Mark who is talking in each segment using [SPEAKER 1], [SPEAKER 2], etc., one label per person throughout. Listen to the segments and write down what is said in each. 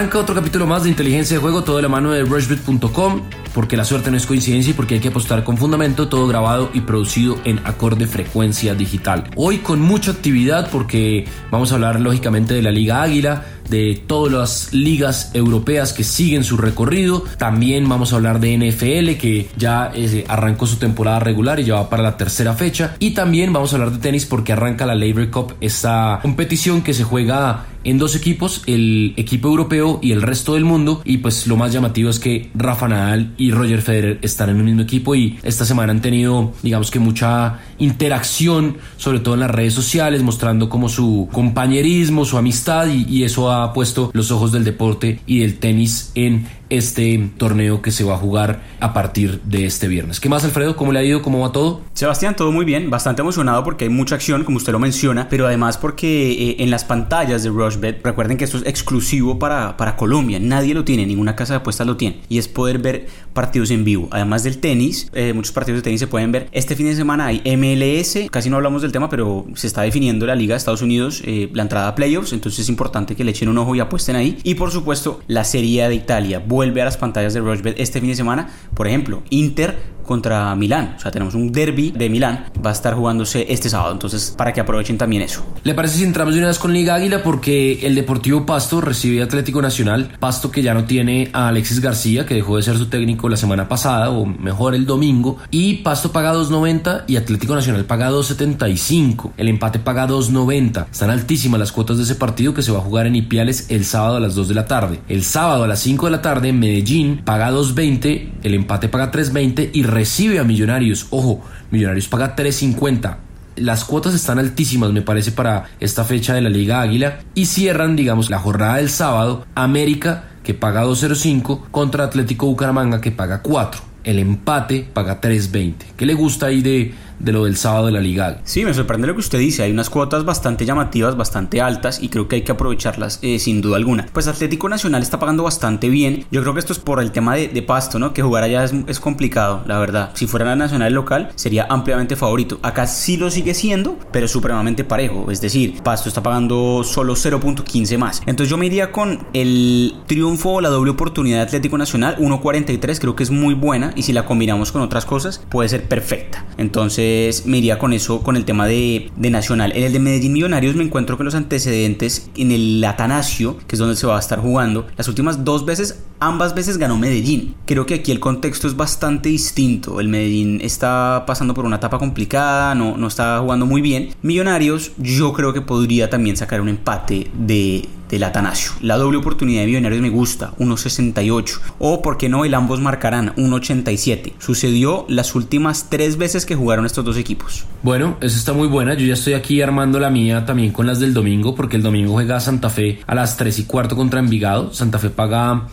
[SPEAKER 1] Otro capítulo más de inteligencia de juego, todo de la mano de rushbit.com, porque la suerte no es coincidencia y porque hay que apostar con fundamento, todo grabado y producido en acorde frecuencia digital. Hoy con mucha actividad porque vamos a hablar lógicamente de la Liga Águila, de todas las ligas europeas que siguen su recorrido. También vamos a hablar de NFL que ya eh, arrancó su temporada regular y ya va para la tercera fecha. Y también vamos a hablar de tenis porque arranca la Labor Cup, esta competición que se juega en dos equipos, el equipo europeo y el resto del mundo. Y pues lo más llamativo es que Rafa Nadal y Roger Federer están en el mismo equipo y esta semana han tenido, digamos que mucha interacción, sobre todo en las redes sociales, mostrando como su compañerismo, su amistad y, y eso ha puesto los ojos del deporte y del tenis en este torneo que se va a jugar a partir de este viernes. ¿Qué más, Alfredo? ¿Cómo le ha ido? ¿Cómo va todo?
[SPEAKER 2] Sebastián, todo muy bien, bastante emocionado porque hay mucha acción, como usted lo menciona, pero además porque eh, en las pantallas de Rushbet, recuerden que esto es exclusivo para, para Colombia, nadie lo tiene, ninguna casa de apuestas lo tiene, y es poder ver partidos en vivo. Además del tenis, eh, muchos partidos de tenis se pueden ver. Este fin de semana hay MLS, casi no hablamos del tema, pero se está definiendo la Liga de Estados Unidos, eh, la entrada a playoffs, entonces es importante que le echen un ojo y apuesten ahí. Y por supuesto, la Serie de Italia vuelve a las pantallas de Rushbet este fin de semana. Por ejemplo, Inter contra Milán. O sea, tenemos un derby de Milán. Va a estar jugándose este sábado. Entonces, para que aprovechen también eso.
[SPEAKER 1] ¿Le parece si entramos de una vez con Liga Águila? Porque el Deportivo Pasto recibe Atlético Nacional. Pasto que ya no tiene a Alexis García, que dejó de ser su técnico la semana pasada, o mejor el domingo. Y Pasto paga 2.90 y Atlético Nacional paga 2.75. El empate paga 2.90. Están altísimas las cuotas de ese partido que se va a jugar en Ipiales el sábado a las 2 de la tarde. El sábado a las 5 de la tarde en Medellín paga 2.20, el empate paga 3.20 y recibe a Millonarios. Ojo, Millonarios paga 3.50. Las cuotas están altísimas, me parece, para esta fecha de la Liga Águila. Y cierran, digamos, la jornada del sábado, América, que paga 2.05, contra Atlético Bucaramanga, que paga 4. El empate paga 3.20. ¿Qué le gusta ahí de, de lo del sábado de la Liga.
[SPEAKER 2] Sí, me sorprende lo que usted dice. Hay unas cuotas bastante llamativas, bastante altas y creo que hay que aprovecharlas eh, sin duda alguna. Pues Atlético Nacional está pagando bastante bien. Yo creo que esto es por el tema de, de Pasto, ¿no? Que jugar allá es, es, complicado, la verdad. Si fuera la Nacional local, sería ampliamente favorito. Acá sí lo sigue siendo, pero supremamente parejo. Es decir, Pasto está pagando solo 0.15 más. Entonces yo me iría con el triunfo o la doble oportunidad de Atlético Nacional, 1.43. Creo que es muy buena y si la combinamos con otras cosas, puede ser perfecta. Entonces, me iría con eso, con el tema de, Nacional. En el de Medellín Millonarios me encuentro con los antecedentes en el Atanasio, que es donde se va a estar jugando. Las últimas dos veces, ambas veces ganó Medellín. Creo que aquí el contexto es bastante distinto. El Medellín está pasando por una etapa complicada, no, no está jugando muy bien. Millonarios, yo creo que podría también sacar un empate de del Atanasio. La doble oportunidad de Millonarios me gusta, 1.68. O, por qué no, el ambos marcarán, 1.87. Sucedió las últimas tres veces que jugaron estos dos equipos.
[SPEAKER 1] Bueno, eso está muy buena. Yo ya estoy aquí armando la mía también con las del domingo, porque el domingo juega Santa Fe a las 3 y cuarto contra Envigado. Santa Fe paga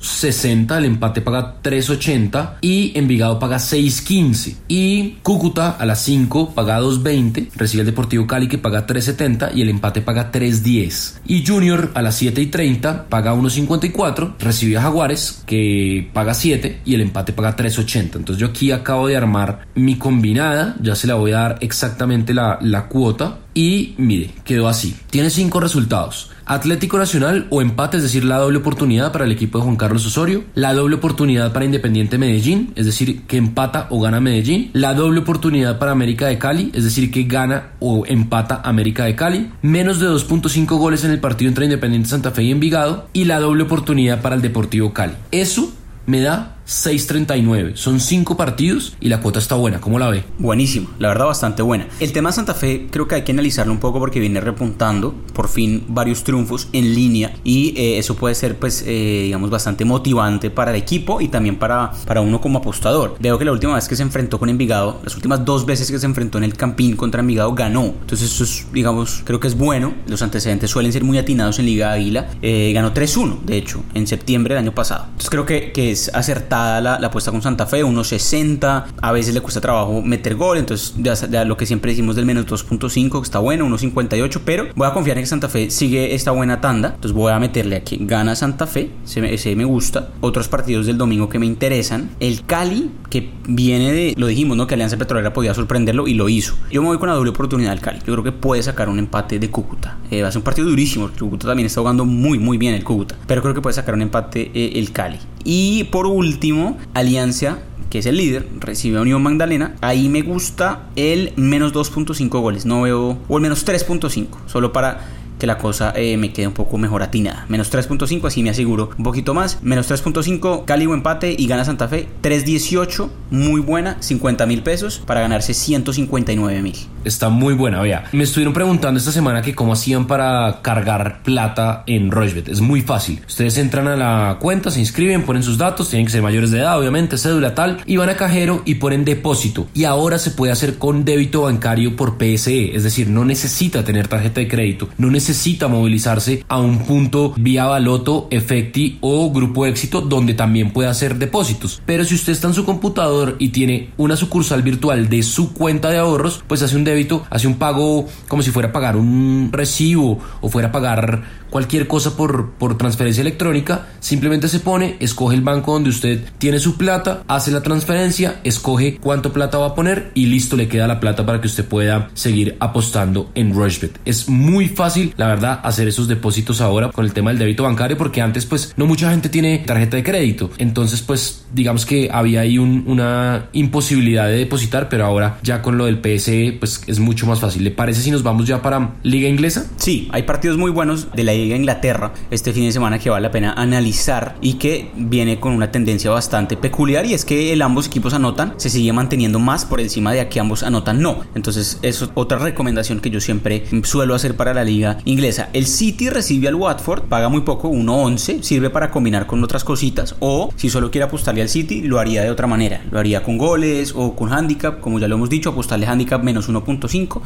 [SPEAKER 1] 1.60, el empate paga 3.80 y Envigado paga 6.15. Y Cúcuta a las 5 paga 2.20, recibe el Deportivo Cali que paga 3.70 y el empate paga 3.10. Y Junior a las 7 y 30 paga 1.54, recibe a Jaguares que paga 7 y el empate paga 3.80. Entonces yo aquí acabo de armar mi combinada, ya se la voy a dar exactamente la, la cuota y mire, quedó así. Tiene cinco resultados. Atlético Nacional o empate, es decir, la doble oportunidad para el equipo de Juan Carlos Osorio, la doble oportunidad para Independiente Medellín, es decir, que empata o gana Medellín, la doble oportunidad para América de Cali, es decir, que gana o empata América de Cali, menos de 2.5 goles en el partido entre Independiente Santa Fe y Envigado, y la doble oportunidad para el Deportivo Cali. Eso me da 6.39. Son 5 partidos y la cuota está buena. ¿Cómo la ve?
[SPEAKER 2] Buenísimo, la verdad bastante buena. El tema de Santa Fe creo que hay que analizarlo un poco porque viene repuntando por fin varios triunfos en línea y eh, eso puede ser pues eh, digamos bastante motivante para el equipo y también para, para uno como apostador. Veo que la última vez que se enfrentó con Envigado, las últimas dos veces que se enfrentó en el Campín contra Envigado ganó. Entonces eso es digamos creo que es bueno. Los antecedentes suelen ser muy atinados en Liga Águila. Eh, ganó 3-1 de hecho en septiembre del año pasado. Entonces creo que, que es acertado la, apuesta con Santa Fe, 1.60. A veces le cuesta trabajo meter gol, entonces ya, lo que siempre decimos del menos 2.5, que está bueno, 1.58. Pero voy a confiar en que Santa Fe sigue esta buena tanda. Entonces voy a meterle aquí. Gana Santa Fe, ese, me gusta. Otros partidos del domingo que me interesan. El Cali, que viene de, lo dijimos, ¿no? Que Alianza Petrolera podía sorprenderlo y lo hizo. Yo me voy con la doble oportunidad del Cali. Yo creo que puede sacar un empate de Cúcuta. Eh, va a ser un partido durísimo. Cúcuta también está jugando muy, muy bien el Cúcuta. Pero creo que puede sacar un empate eh, el Cali. Y por último, Alianza que es el líder, recibe a Unión Magdalena. Ahí me gusta el menos 2.5 goles. No veo. O el menos 3.5. Solo para que la cosa eh, me quede un poco mejor atinada. Menos 3.5, así me aseguro un poquito más. Menos 3.5, Cali o empate y gana Santa Fe. 3.18, muy buena, 50 mil pesos para ganarse 159 mil.
[SPEAKER 1] Está muy buena, vea. Me estuvieron preguntando esta semana que cómo hacían para cargar plata en Rochebet. Es muy fácil. Ustedes entran a la cuenta, se inscriben, ponen sus datos, tienen que ser mayores de edad, obviamente, cédula tal, y van a cajero y ponen depósito. Y ahora se puede hacer con débito bancario por PSE, es decir, no necesita tener tarjeta de crédito, no necesita movilizarse a un punto vía Baloto, Efecti o Grupo Éxito donde también puede hacer depósitos. Pero si usted está en su computador y tiene una sucursal virtual de su cuenta de ahorros, pues hace un débito, hace un pago como si fuera a pagar un recibo o fuera a pagar cualquier cosa por, por transferencia electrónica, simplemente se pone, escoge el banco donde usted tiene su plata, hace la transferencia, escoge cuánto plata va a poner y listo, le queda la plata para que usted pueda seguir apostando en Rushbet. Es muy fácil la verdad, hacer esos depósitos ahora con el tema del débito bancario, porque antes, pues, no mucha gente tiene tarjeta de crédito. Entonces, pues, digamos que había ahí una imposibilidad de depositar, pero ahora ya con lo del PSE, pues, es mucho más fácil. ¿Le parece si nos vamos ya para Liga Inglesa?
[SPEAKER 2] Sí, hay partidos muy buenos de la Liga Inglaterra este fin de semana que vale la pena analizar y que viene con una tendencia bastante peculiar y es que el ambos equipos anotan, se sigue manteniendo más por encima de aquí ambos anotan no. Entonces, eso es otra recomendación que yo siempre suelo hacer para la Liga inglesa. El City recibe al Watford, paga muy poco, 1.11, sirve para combinar con otras cositas. O si solo quiere apostarle al City, lo haría de otra manera. Lo haría con goles o con handicap, como ya lo hemos dicho, apostarle handicap menos 1.5.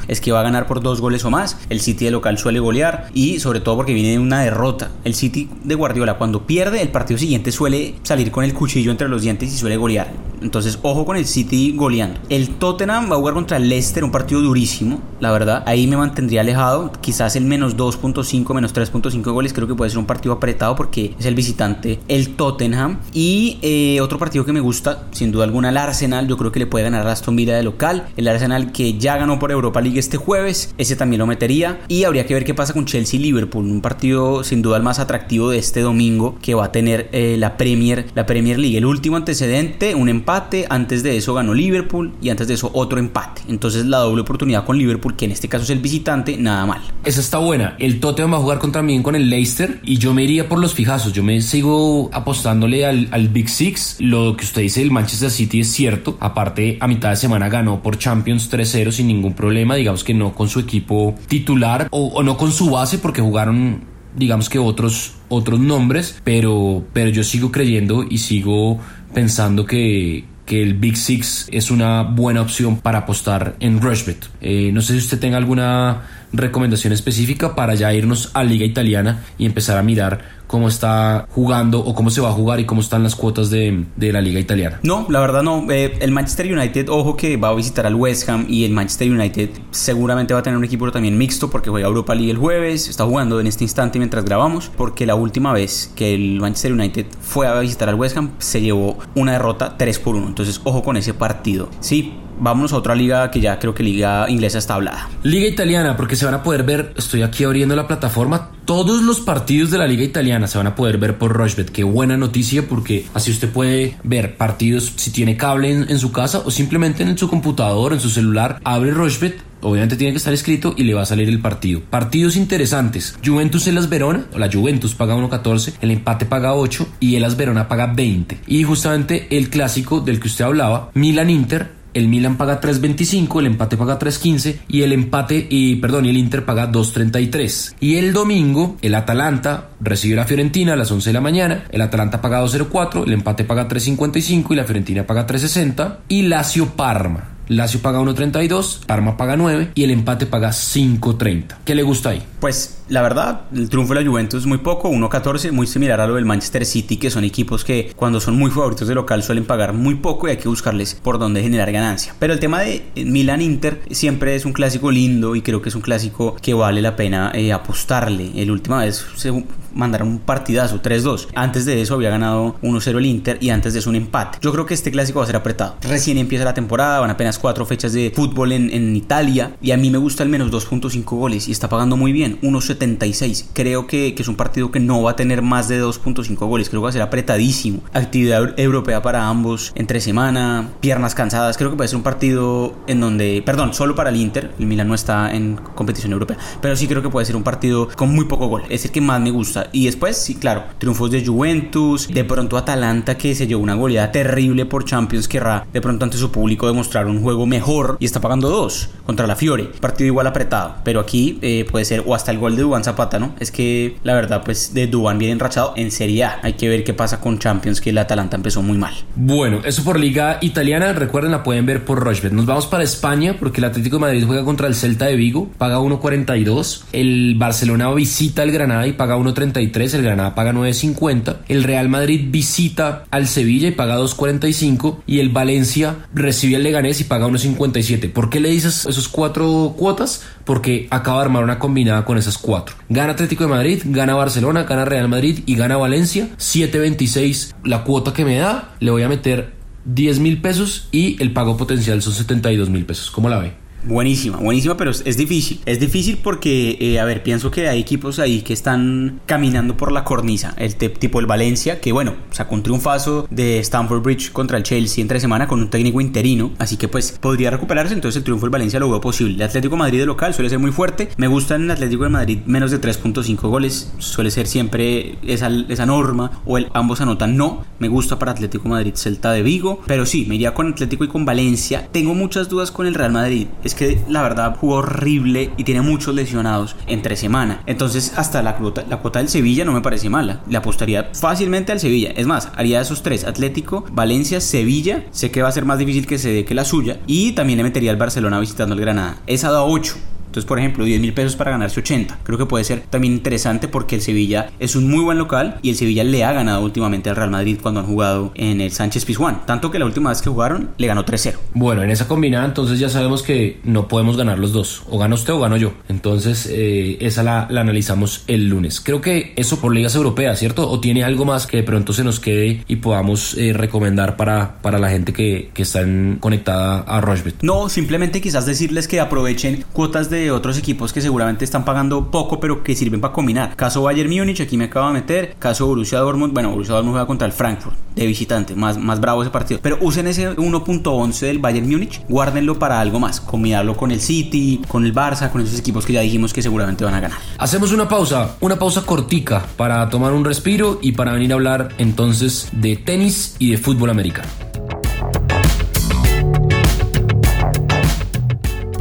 [SPEAKER 2] Es que va a ganar por dos goles o más. El City de local suele golear y sobre todo porque viene de una derrota. El City de Guardiola cuando pierde el partido siguiente suele salir con el cuchillo entre los dientes y suele golear. Entonces, ojo con el City goleando. El Tottenham va a jugar contra el Leicester, un partido durísimo, la verdad. Ahí me mantendría alejado. Quizás el menos 2.5, menos 3.5 goles. Creo que puede ser un partido apretado porque es el visitante, el Tottenham. Y eh, otro partido que me gusta, sin duda alguna, el Arsenal. Yo creo que le puede ganar a Aston Villa de local. El Arsenal que ya ganó por Europa League este jueves. Ese también lo metería. Y habría que ver qué pasa con Chelsea y Liverpool. Un partido sin duda el más atractivo de este domingo que va a tener eh, la Premier, la Premier League. El último antecedente, un empate. Antes de eso ganó Liverpool y antes de eso otro empate. Entonces la doble oportunidad con Liverpool, que en este caso es el visitante, nada mal.
[SPEAKER 1] Esa está buena el Tottenham va a jugar contra mí con el Leicester y yo me iría por los fijazos. Yo me sigo apostándole al, Big Six. Lo que usted dice del Manchester City es cierto. Aparte, a mitad de semana ganó por Champions 3-0 sin ningún problema. Digamos que no con su equipo titular o, no con su base porque jugaron digamos que otros otros nombres, pero pero yo sigo creyendo y sigo pensando que que el Big Six es una buena opción para apostar en Rushbet. Eh, no sé si usted tenga alguna recomendación específica para ya irnos a Liga Italiana y empezar a mirar cómo está jugando o cómo se va a jugar y cómo están las cuotas de, la liga italiana.
[SPEAKER 2] No, la verdad no. Eh, el Manchester United, ojo que va a visitar al West Ham y el Manchester United seguramente va a tener un equipo también mixto porque juega Europa League el jueves, está jugando en este instante mientras grabamos, porque la última vez que el Manchester United fue a visitar al West Ham se llevó una derrota 3 por 1. Entonces, ojo con ese partido. Sí, vámonos a otra liga que ya creo que liga inglesa está hablada.
[SPEAKER 1] Liga italiana, porque se van a poder ver, estoy aquí abriendo la plataforma, todos los partidos de la liga italiana se van a poder ver por Rushbet. Qué buena noticia porque así usted puede ver partidos si tiene cable en, su casa o simplemente en su computador, en su celular, abre Rushbet obviamente tiene que estar escrito y le va a salir el partido. Partidos interesantes. Juventus Elas Verona, la Juventus paga 1.14, el empate paga 8 y Elas Verona paga 20. Y justamente el clásico del que usted hablaba, Milan Inter, el Milan paga 3.25, el empate paga 3.15 y el empate, y perdón, y el Inter paga 2.33. Y el domingo, el Atalanta recibe la Fiorentina a las 11 de la mañana, el Atalanta paga 2.04, el empate paga 3.55 y la Fiorentina paga 3.60 y Lazio Parma Lazio paga 1.32, Parma paga 9 y el empate paga 5.30. ¿Qué le gusta ahí?
[SPEAKER 2] Pues la verdad, el triunfo de la Juventus es muy poco, 1.14, muy similar a lo del Manchester City, que son equipos que cuando son muy favoritos de local suelen pagar muy poco y hay que buscarles por dónde generar ganancia. Pero el tema de Milan-Inter siempre es un clásico lindo y creo que es un clásico que vale la pena eh, apostarle. El última vez se mandaron un partidazo, 3-2. Antes de eso había ganado 1-0 el Inter y antes de eso un empate. Yo creo que este clásico va a ser apretado. Recién empieza la temporada, van apenas cuatro fechas de fútbol en, en Italia y a mí me gusta al menos 2.5 goles y está pagando muy bien, 1.76. Creo que, que, es un partido que no va a tener más de 2.5 goles, creo que va a ser apretadísimo. Actividad europea para ambos entre semana, piernas cansadas, creo que a ser un partido en donde, perdón, solo para el Inter, el Milan no está en competición europea, pero sí creo que puede ser un partido con muy poco gol, es el que más me gusta. Y después, sí, claro, triunfos de Juventus, de pronto Atalanta que se llevó una goleada terrible por Champions, querrá de pronto ante su público demostrar un juego mejor. Y está pagando dos contra la Fiore, partido igual apretado, pero aquí eh, puede ser o hasta el gol de Duban Zapata, ¿no? Es que la verdad, pues de Duban bien enrachado en Serie. Hay que ver qué pasa con Champions, que el Atalanta empezó muy mal.
[SPEAKER 1] Bueno, eso por Liga Italiana, recuerden, la pueden ver por Rochbet. Nos vamos para España porque el Atlético de Madrid juega contra el Celta de Vigo, paga 1.42. El Barcelona visita al Granada y paga 1.33. El Granada paga 9.50. El Real Madrid visita al Sevilla y paga 2.45. Y el Valencia recibe al Leganés y paga 1.57. ¿Por qué le dices esos cuatro cuotas? Porque acaba de armar una combinada con esas cuatro. Gana Atlético de Madrid, gana Barcelona, gana Real Madrid y gana Valencia. 7.26 la cuota que me da. Le voy a meter 10 mil pesos y el pago potencial son 72 mil pesos. ¿Cómo la ve?
[SPEAKER 2] Buenísima, buenísima, pero es, difícil. Es difícil porque, eh, a ver, pienso que hay equipos ahí que están caminando por la cornisa. El tipo el Valencia, que bueno, sacó un triunfazo de Stamford Bridge contra el Chelsea entre semana con un técnico interino. Así que pues podría recuperarse. Entonces el triunfo del Valencia lo veo posible. El Atlético Madrid local suele ser muy fuerte. Me gusta en el Atlético de Madrid menos de 3.5 goles. Suele ser siempre esa, esa norma. O ambos anotan no. Me gusta para Atlético Madrid Celta de Vigo. Pero sí, me iría con Atlético y con Valencia. Tengo muchas dudas con el Real Madrid. Es que la verdad jugó horrible y tiene muchos lesionados entre semana. Entonces, hasta la cuota, la cuota del Sevilla no me parece mala. Le apostaría fácilmente al Sevilla. Es más, haría esos tres: Atlético, Valencia, Sevilla. Sé que va a ser más difícil que se dé que la suya. Y también le metería al Barcelona visitando el Granada. Esa da 8. Entonces, por ejemplo, 10 mil pesos para ganarse 80. Creo que puede ser también interesante porque el Sevilla es un muy buen local y el Sevilla le ha ganado últimamente al Real Madrid cuando han jugado en el Sánchez Pizjuán. Tanto que la última vez que jugaron le ganó 3-0.
[SPEAKER 1] Bueno, en esa combinada entonces ya sabemos que no podemos ganar los dos. O gana usted o gano yo. Entonces eh, esa la, la, analizamos el lunes. Creo que eso por ligas europeas, ¿cierto? O tiene algo más que de pronto se nos quede y podamos eh, recomendar para, para la gente que, que está conectada a Rochbet.
[SPEAKER 2] No, simplemente quizás decirles que aprovechen cuotas de otros equipos que seguramente están pagando poco, pero que sirven para combinar. Caso Bayern Múnich, aquí me acabo de meter. Caso Borussia Dortmund, bueno, Borussia Dortmund juega contra el Frankfurt de visitante, más, más bravo ese partido. Pero usen ese 1.11 del Bayern Múnich, guárdenlo para algo más, combinarlo con el City, con el Barça, con esos equipos que ya dijimos que seguramente van a ganar.
[SPEAKER 1] Hacemos una pausa, una pausa cortica para tomar un respiro y para venir a hablar entonces de tenis y de fútbol americano.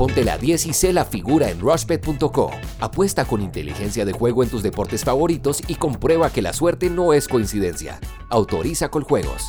[SPEAKER 3] Ponte la 10 y sé la figura en rushbet.co. Apuesta con inteligencia de juego en tus deportes favoritos y comprueba que la suerte no es coincidencia. Autoriza con juegos.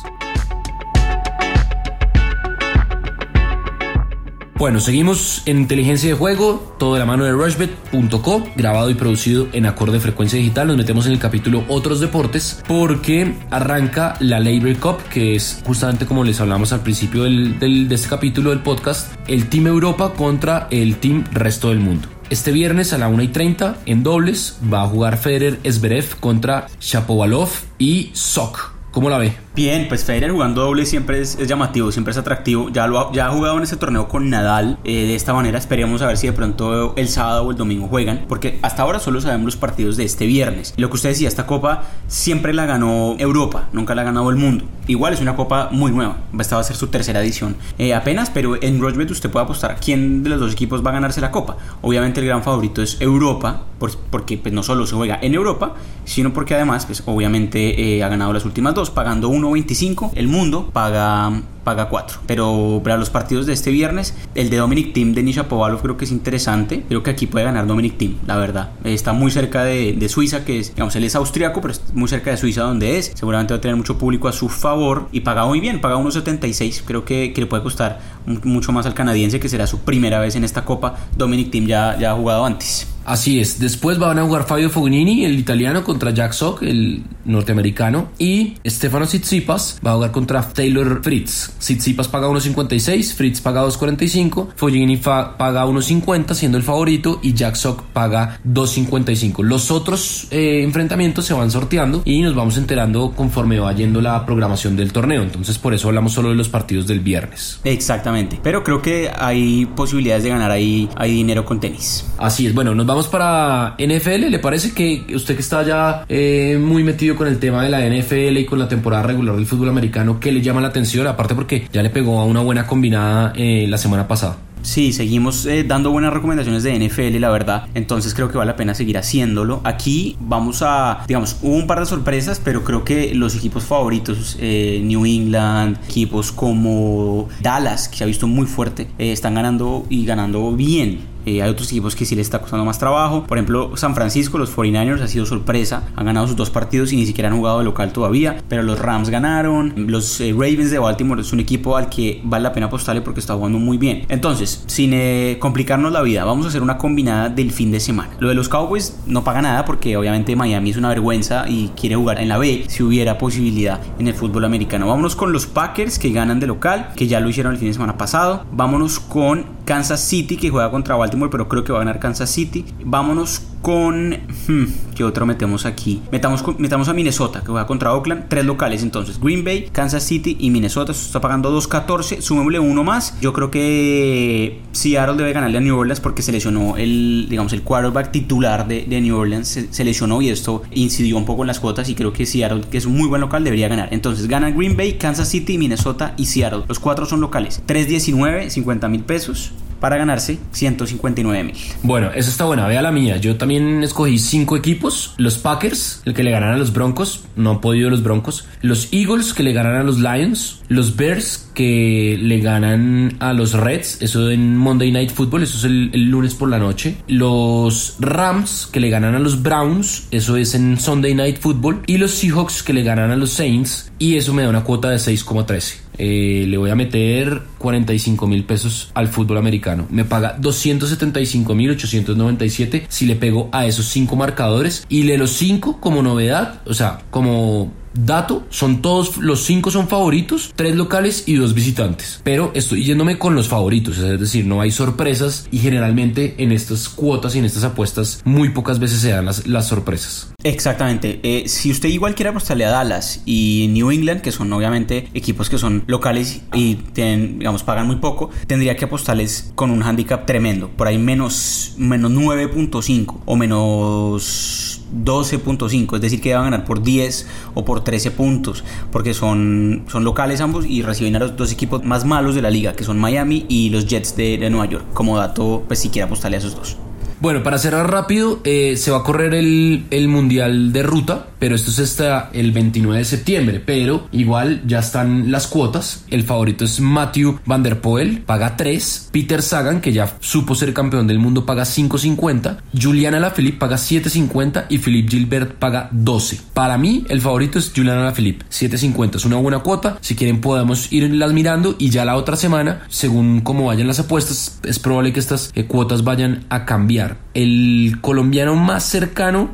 [SPEAKER 1] Bueno, seguimos en inteligencia de juego, todo de la mano de rushbet.co, grabado y producido en acorde de frecuencia digital. Nos metemos en el capítulo Otros Deportes porque arranca la Labor Cup, que es justamente como les hablamos al principio del, del, de este capítulo del podcast, el Team Europa contra el Team Resto del Mundo. Este viernes a la 1 y 30 en dobles va a jugar Federer Esberev contra Shapovalov y Sok. ¿Cómo la ve?
[SPEAKER 2] Bien, pues Federer jugando doble siempre es, llamativo, siempre es atractivo. Ya, lo ha, ya ha jugado en ese torneo con Nadal. Eh, de esta manera esperemos a ver si de pronto el sábado o el domingo juegan. Porque hasta ahora solo sabemos los partidos de este viernes. Lo que usted decía, esta copa siempre la ganó Europa, nunca la ha ganado el mundo. Igual es una copa muy nueva. Esta va a ser su tercera edición eh, apenas, pero en Rochbet usted puede apostar quién de los dos equipos va a ganarse la copa. Obviamente el gran favorito es Europa, porque pues, no solo se juega en Europa, sino porque además, pues obviamente eh, ha ganado las últimas dos, pagando 1.25, el mundo paga paga 4. Pero para los partidos de este viernes, el de Dominic Team de Nisha Povalov creo que es interesante. Creo que aquí puede ganar Dominic Team, la verdad. Está muy cerca de, Suiza, que es, digamos, él es austriaco, pero es muy cerca de Suiza donde es. Seguramente va a tener mucho público a su favor y paga muy bien, paga 1.76. Creo que, que, le puede costar mucho más al canadiense, que será su primera vez en esta copa. Dominic Team ya, ya ha jugado antes.
[SPEAKER 1] Así es. Después van a jugar Fabio Fognini, el italiano, contra Jack Sock, el norteamericano. Y Stefano Tsitsipas va a jugar contra Taylor Fritz. Tsitsipas paga 1.56, Fritz paga 2.45, Fognini paga 1.50 siendo el favorito y Jack Sock paga 2.55. Los otros eh, enfrentamientos se van sorteando y nos vamos enterando conforme va yendo la programación del torneo. Entonces por eso hablamos solo de los partidos del viernes.
[SPEAKER 2] Exactamente. Pero creo que hay posibilidades de ganar ahí, hay dinero con tenis.
[SPEAKER 1] Así es. Bueno, nos vamos para NFL. ¿Le parece que usted que está ya eh, muy metido con el tema de la NFL y con la temporada regular del fútbol americano, ¿qué le llama la atención? Aparte porque ya le pegó a una buena combinada eh, la semana pasada.
[SPEAKER 2] Sí, seguimos eh, dando buenas recomendaciones de NFL, la verdad. Entonces creo que vale la pena seguir haciéndolo. Aquí vamos a, digamos, hubo un par de sorpresas, pero creo que los equipos favoritos, New England, equipos como Dallas, que se ha visto muy fuerte, están ganando y ganando bien. Eh, hay otros equipos que sí les está costando más trabajo. Por ejemplo, San Francisco, los 49ers ha sido sorpresa. Han ganado sus dos partidos y ni siquiera han jugado de local todavía. Pero los Rams ganaron. Los eh, Ravens de Baltimore es un equipo al que vale la pena apostarle porque está jugando muy bien. Entonces, sin eh, complicarnos la vida, vamos a hacer una combinada del fin de semana. Lo de los Cowboys no paga nada porque obviamente Miami es una vergüenza y quiere jugar en la B si hubiera posibilidad en el fútbol americano. Vámonos con los Packers que ganan de local, que ya lo hicieron el fin de semana pasado. Vámonos con Kansas City que juega contra Baltimore, pero creo que va a ganar Kansas City. Vámonos con... Hmm, ¿Qué otro metemos aquí? Metamos, metamos a Minnesota, que juega contra Oakland. Tres locales entonces. Green Bay, Kansas City y Minnesota. Esto está pagando 2.14. Sumémosle uno más. Yo creo que Seattle debe ganarle a New Orleans porque se lesionó el, digamos, el quarterback titular de, de New Orleans. Se, lesionó y esto incidió un poco en las cuotas y creo que Seattle, que es un muy buen local, debería ganar. Entonces gana Green Bay, Kansas City, Minnesota y Seattle. Los cuatro son locales. 3.19, 50 mil pesos para ganarse 159 mil.
[SPEAKER 1] Bueno, eso está buena, vea la mía. Yo también escogí cinco equipos. Los Packers, el que le ganan a los Broncos, no han podido los Broncos. Los Eagles, que le ganan a los Lions. Los Bears, que le ganan a los Reds, eso en Monday Night Football, eso es el, el lunes por la noche. Los Rams, que le ganan a los Browns, eso es en Sunday Night Football. Y los Seahawks, que le ganan a los Saints, y eso me da una cuota de 6,13. Eh, le voy a meter 45 mil pesos al fútbol americano. Me paga 275 mil 897 si le pego a esos cinco marcadores. Y de los cinco, como novedad, o sea, como dato, son todos, los cinco son favoritos, tres locales y dos visitantes. Pero estoy yéndome con los favoritos, es decir, no hay sorpresas y generalmente en estas cuotas y en estas apuestas muy pocas veces se dan las, las sorpresas.
[SPEAKER 2] Exactamente. Eh, si usted igual quiere apostarle a Dallas y New England, que son obviamente equipos que son locales y tienen, digamos, pagan muy poco, tendría que apostarles con un handicap tremendo. Por ahí menos, menos 9.5 o menos 12.5. Es decir, que van a ganar por 10 o por 13 puntos. Porque son, son locales ambos y reciben a los dos equipos más malos de la liga, que son Miami y los Jets de, Nueva York. Como dato, pues si quiere apostarle a esos dos.
[SPEAKER 1] Bueno, para cerrar rápido, eh, se va a correr el, el, Mundial de Ruta, pero esto es hasta el 29 de septiembre. Pero igual ya están las cuotas. El favorito es Matthew Van Der Poel, paga 3. Peter Sagan, que ya supo ser campeón del mundo, paga 5.50. Juliana Alaphilippe paga 7.50 y Philippe Gilbert paga 12. Para mí, el favorito es Juliana Alaphilippe, 7.50. Es una buena cuota. Si quieren, podemos irlas mirando y ya la otra semana, según cómo vayan las apuestas, es probable que estas eh, cuotas vayan a cambiar. El colombiano más cercano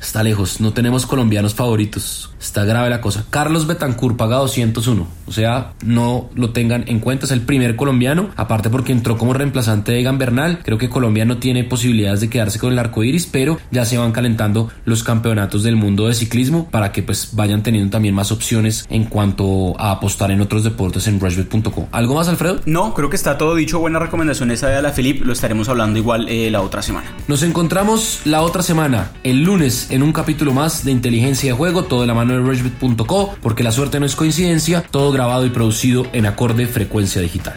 [SPEAKER 1] está lejos. No tenemos colombianos favoritos. Está grave la cosa. Carlos Betancourt paga 201. O sea, no lo tengan en cuenta. Es el primer colombiano. Aparte porque entró como reemplazante de Egan Bernal. Creo que Colombia no tiene posibilidades de quedarse con el arco iris. Pero ya se van calentando los campeonatos del mundo de ciclismo. Para que pues vayan teniendo también más opciones en cuanto a apostar en otros deportes en rushbet.com. ¿Algo más, Alfredo?
[SPEAKER 2] No, creo que está todo dicho. Buenas recomendaciones a la Felipe. Lo estaremos hablando igual eh, la otra semana.
[SPEAKER 1] Nos encontramos la otra semana, el lunes, en un capítulo más de Inteligencia de Juego. Todo de la mano de rushbet.co. Porque la suerte no es coincidencia. Todo grabado y producido en acorde frecuencia digital.